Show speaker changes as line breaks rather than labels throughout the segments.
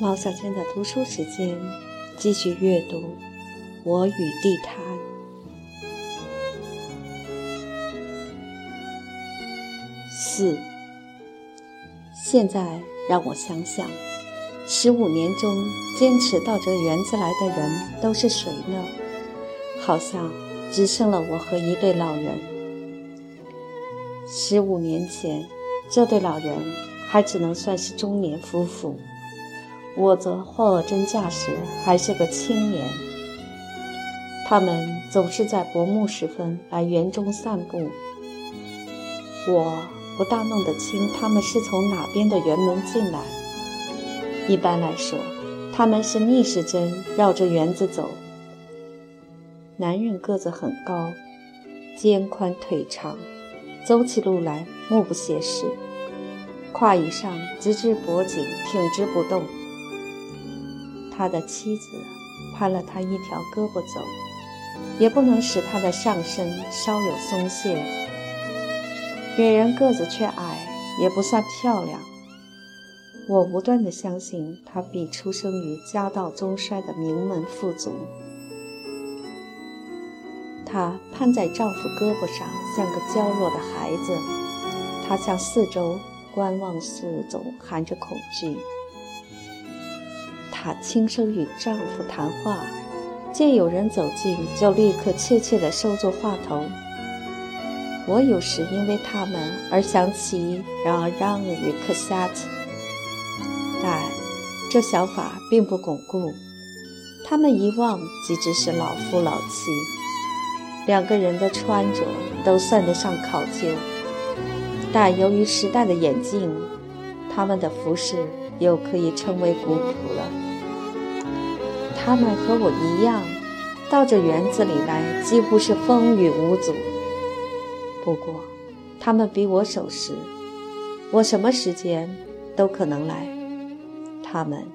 毛小娟的读书时间，继续阅读《我与地毯》四。现在让我想想，十五年中坚持到这园子来的人都是谁呢？好像只剩了我和一对老人。十五年前，这对老人还只能算是中年夫妇。我则货真价实，还是个青年。他们总是在薄暮时分来园中散步。我不大弄得清他们是从哪边的园门进来。一般来说，他们是逆时针绕着园子走。男人个子很高，肩宽腿长，走起路来目不斜视，胯以上直至脖颈，挺直不动。他的妻子攀了他一条胳膊走，也不能使他的上身稍有松懈。女人个子却矮，也不算漂亮。我不断地相信她必出生于家道中衰的名门富族。她攀在丈夫胳膊上，像个娇弱的孩子。她向四周观望，四周含着恐惧。她轻声与丈夫谈话，见有人走近，就立刻怯怯地收住话头。我有时因为他们而想起让让与克萨特，但这想法并不巩固。他们一望即只是老夫老妻，两个人的穿着都算得上考究，但由于时代的演进，他们的服饰又可以称为古朴了。他们和我一样，到这园子里来几乎是风雨无阻。不过，他们比我守时，我什么时间都可能来。他们，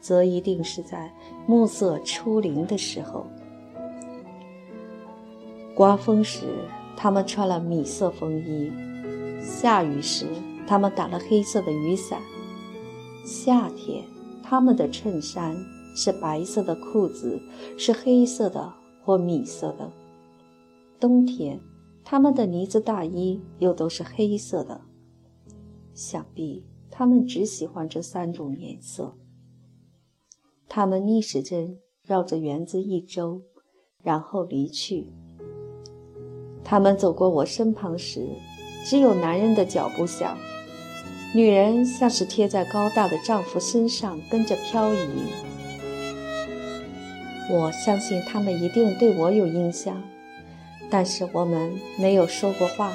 则一定是在暮色初临的时候。刮风时，他们穿了米色风衣；下雨时，他们打了黑色的雨伞。夏天，他们的衬衫。是白色的裤子，是黑色的或米色的。冬天，他们的呢子大衣又都是黑色的。想必他们只喜欢这三种颜色。他们逆时针绕着园子一周，然后离去。他们走过我身旁时，只有男人的脚步响，女人像是贴在高大的丈夫身上，跟着漂移。我相信他们一定对我有印象，但是我们没有说过话，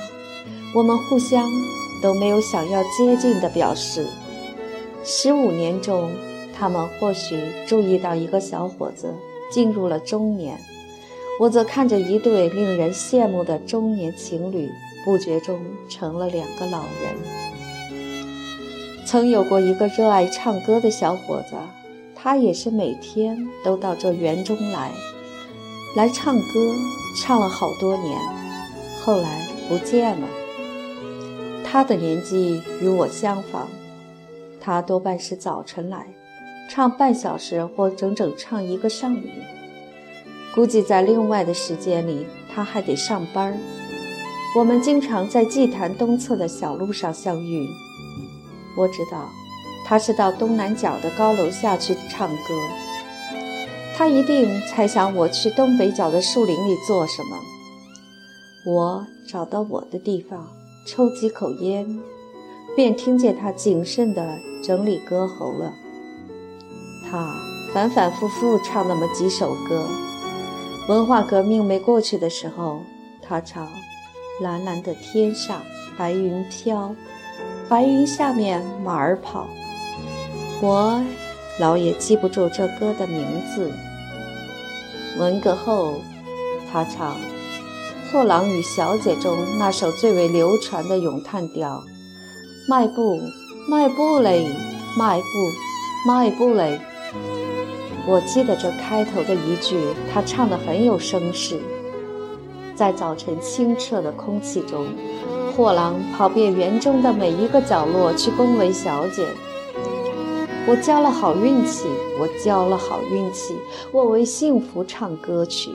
我们互相都没有想要接近的表示。十五年中，他们或许注意到一个小伙子进入了中年，我则看着一对令人羡慕的中年情侣，不觉中成了两个老人。曾有过一个热爱唱歌的小伙子。他也是每天都到这园中来，来唱歌，唱了好多年，后来不见了。他的年纪与我相仿，他多半是早晨来，唱半小时或整整唱一个上午。估计在另外的时间里，他还得上班我们经常在祭坛东侧的小路上相遇。我知道。他是到东南角的高楼下去唱歌。他一定猜想我去东北角的树林里做什么。我找到我的地方，抽几口烟，便听见他谨慎地整理歌喉了。他反反复复唱那么几首歌。文化革命没过去的时候，他唱：“蓝蓝的天上白云飘，白云下面马儿跑。”我老也记不住这歌的名字。文革后，他唱《货郎与小姐》中那首最为流传的咏叹调：“迈步，迈步嘞，迈步，迈步嘞。”我记得这开头的一句，他唱得很有声势。在早晨清澈的空气中，货郎跑遍园中的每一个角落去恭维小姐。我交了好运气，我交了好运气，我为幸福唱歌曲。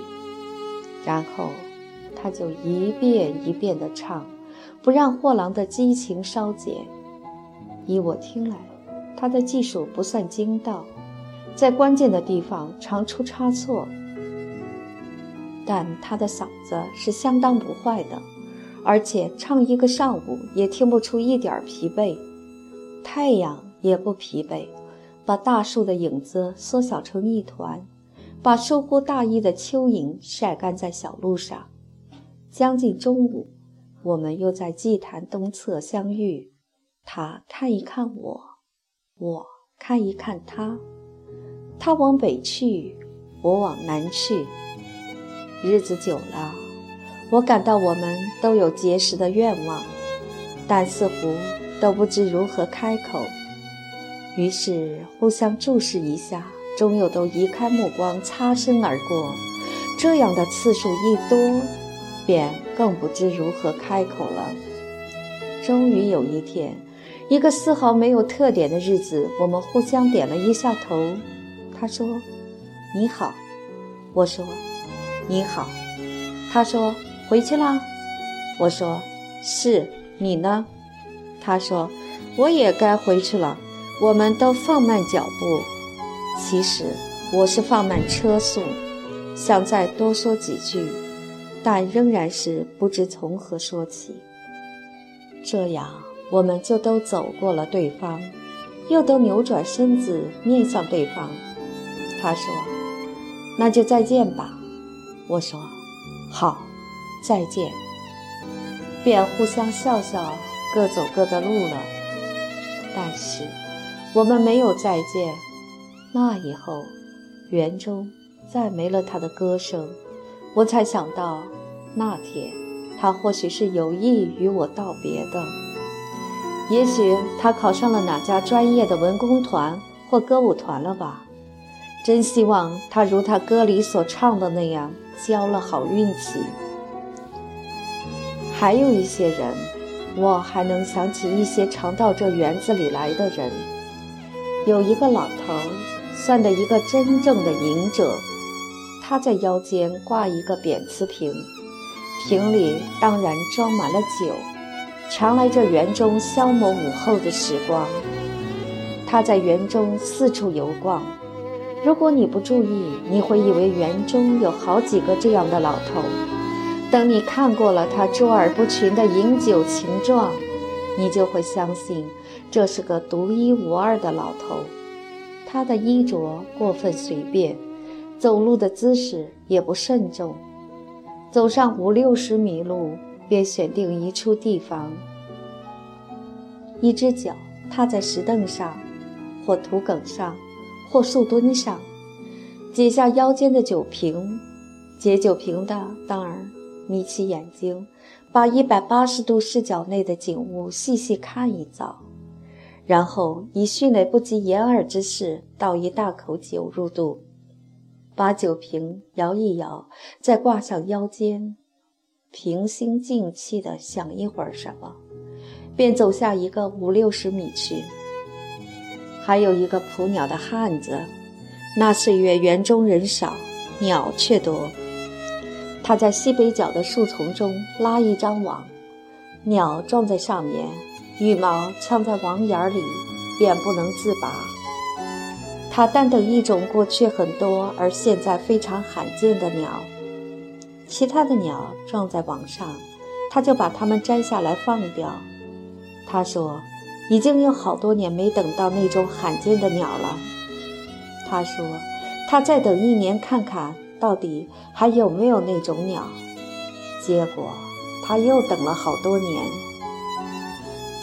然后，他就一遍一遍地唱，不让货郎的激情稍减。依我听来，他的技术不算精到，在关键的地方常出差错，但他的嗓子是相当不坏的，而且唱一个上午也听不出一点疲惫。太阳也不疲惫，把大树的影子缩小成一团，把疏忽大意的蚯蚓晒干在小路上。将近中午，我们又在祭坛东侧相遇。他看一看我，我看一看他。他往北去，我往南去。日子久了，我感到我们都有结识的愿望，但似乎都不知如何开口。于是互相注视一下，终又都移开目光，擦身而过。这样的次数一多，便更不知如何开口了。终于有一天。一个丝毫没有特点的日子，我们互相点了一下头。他说：“你好。”我说：“你好。”他说：“回去啦。”我说：“是你呢？”他说：“我也该回去了。”我们都放慢脚步。其实我是放慢车速，想再多说几句，但仍然是不知从何说起。这样。我们就都走过了对方，又都扭转身子面向对方。他说：“那就再见吧。”我说：“好，再见。”便互相笑笑，各走各的路了。但是我们没有再见。那以后，园中再没了他的歌声。我才想到，那天他或许是有意与我道别的。也许他考上了哪家专业的文工团或歌舞团了吧？真希望他如他歌里所唱的那样交了好运气。还有一些人，我还能想起一些常到这园子里来的人。有一个老头，算得一个真正的隐者，他在腰间挂一个扁瓷瓶，瓶里当然装满了酒。常来这园中消磨午后的时光。他在园中四处游逛。如果你不注意，你会以为园中有好几个这样的老头。等你看过了他卓尔不群的饮酒情状，你就会相信这是个独一无二的老头。他的衣着过分随便，走路的姿势也不慎重。走上五六十米路。便选定一处地方，一只脚踏在石凳上，或土埂上，或树墩上，解下腰间的酒瓶，解酒瓶的当儿眯起眼睛，把一百八十度视角内的景物细细看一遭，然后以迅雷不及掩耳之势倒一大口酒入肚，把酒瓶摇一摇，再挂上腰间。平心静气地想一会儿什么，便走下一个五六十米去。还有一个捕鸟的汉子，那岁月园中人少，鸟却多。他在西北角的树丛中拉一张网，鸟撞在上面，羽毛呛在网眼里，便不能自拔。他单等一种过去很多而现在非常罕见的鸟。其他的鸟撞在网上，他就把它们摘下来放掉。他说：“已经有好多年没等到那种罕见的鸟了。”他说：“他再等一年看看到底还有没有那种鸟。”结果他又等了好多年。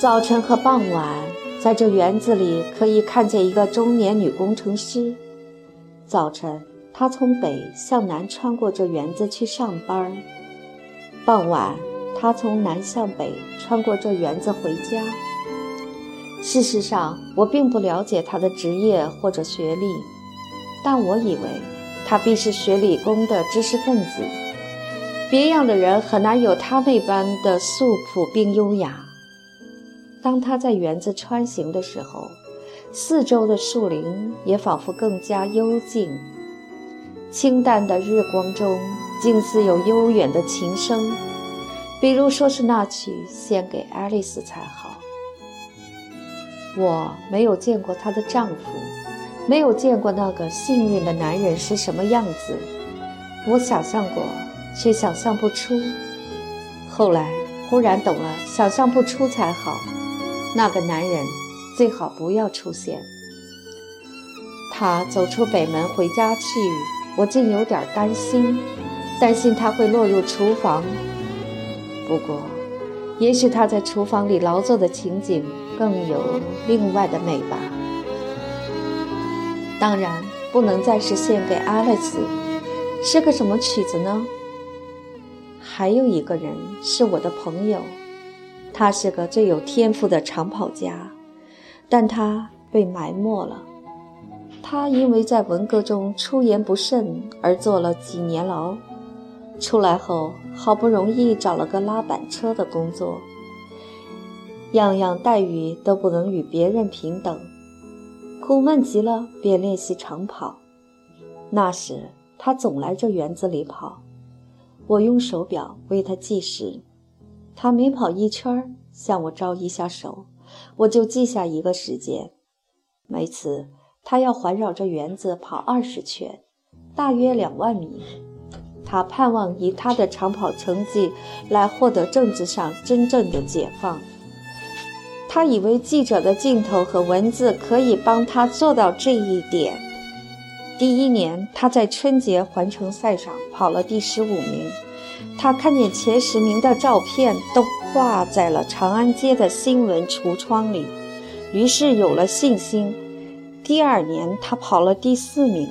早晨和傍晚，在这园子里可以看见一个中年女工程师。早晨。她从北向南穿过这园子去上班傍晚，她从南向北穿过这园子回家。事实上，我并不了解她的职业或者学历，但我以为他必是学理工的知识分子。别样的人很难有他那般的素朴并优雅。当他在园子穿行的时候，四周的树林也仿佛更加幽静。清淡的日光中，竟似有悠远的琴声，比如说是那曲献给爱丽丝才好。我没有见过她的丈夫，没有见过那个幸运的男人是什么样子。我想象过，却想象不出。后来忽然懂了，想象不出才好。那个男人最好不要出现。他走出北门回家去，我竟有点担心，担心他会落入厨房。不过，也许他在厨房里劳作的情景。更有另外的美吧。当然不能再是献给爱丽丝，是个什么曲子呢？还有一个人是我的朋友，他是个最有天赋的长跑家，但他被埋没了。他因为在文革中出言不慎而坐了几年牢，出来后好不容易找了个拉板车的工作。样样待遇都不能与别人平等，苦闷极了，便练习长跑。那时他总来这园子里跑，我用手表为他计时。他每跑一圈，向我招一下手，我就记下一个时间。每次他要环绕着园子跑二十圈，大约两万米。他盼望以他的长跑成绩来获得政治上真正的解放。他以为记者的镜头和文字可以帮他做到这一点。第一年，他在春节环城赛上跑了第十五名。他看见前十名的照片都挂在了长安街的新闻橱窗里，于是有了信心。第二年，他跑了第四名，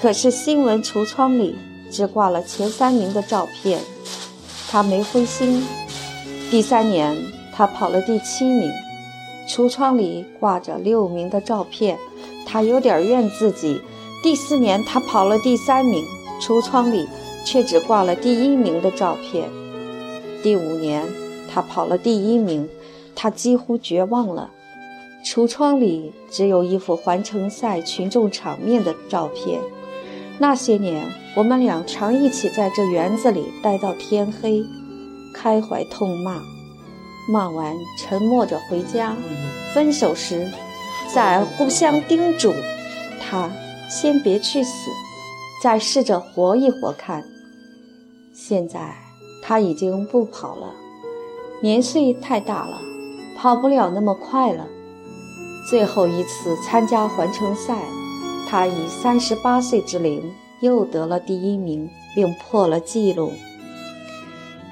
可是新闻橱窗里只挂了前三名的照片，他没灰心。第三年。他跑了第七名，橱窗里挂着六名的照片，他有点怨自己。第四年他跑了第三名，橱窗里却只挂了第一名的照片。第五年他跑了第一名，他几乎绝望了，橱窗里只有一幅环城赛群众场面的照片。那些年我们俩常一起在这园子里待到天黑，开怀痛骂。骂完，沉默着回家。分手时，再互相叮嘱他先别去死，再试着活一活看。现在他已经不跑了，年岁太大了，跑不了那么快了。最后一次参加环城赛，他以三十八岁之龄又得了第一名，并破了纪录。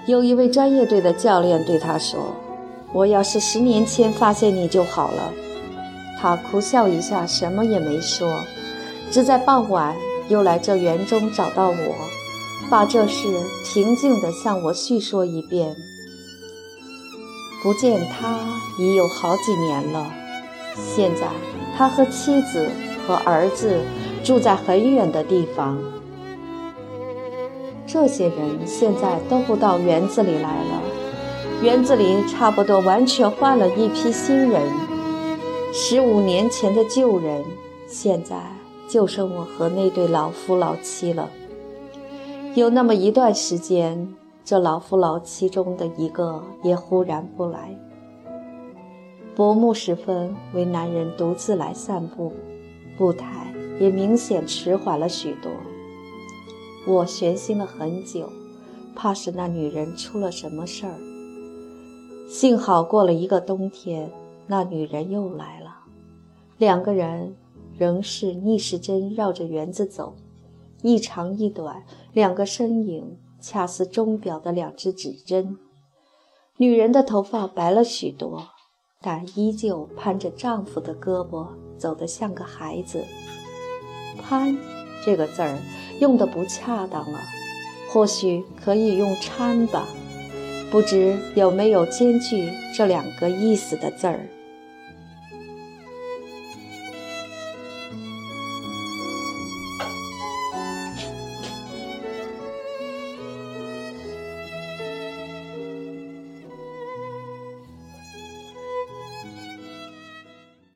有一位专业队的教练对他说。我要是十年前发现你就好了。他苦笑一下，什么也没说，只在傍晚又来这园中找到我，把这事平静地向我叙说一遍。不见他已有好几年了，现在他和妻子和儿子住在很远的地方。这些人现在都不到园子里来了。园子里差不多完全换了一批新人，十五年前的旧人，现在就剩我和那对老夫老妻了。有那么一段时间，这老夫老妻中的一个也忽然不来。薄暮时分，为男人独自来散步，步态也明显迟缓了许多。我悬心了很久，怕是那女人出了什么事儿。幸好过了一个冬天，那女人又来了。两个人仍是逆时针绕着园子走，一长一短，两个身影恰似钟表的两只指针。女人的头发白了许多，但依旧攀着丈夫的胳膊，走得像个孩子。攀这个字儿用的不恰当了，或许可以用搀吧。不知有没有兼具这两个意思的字儿。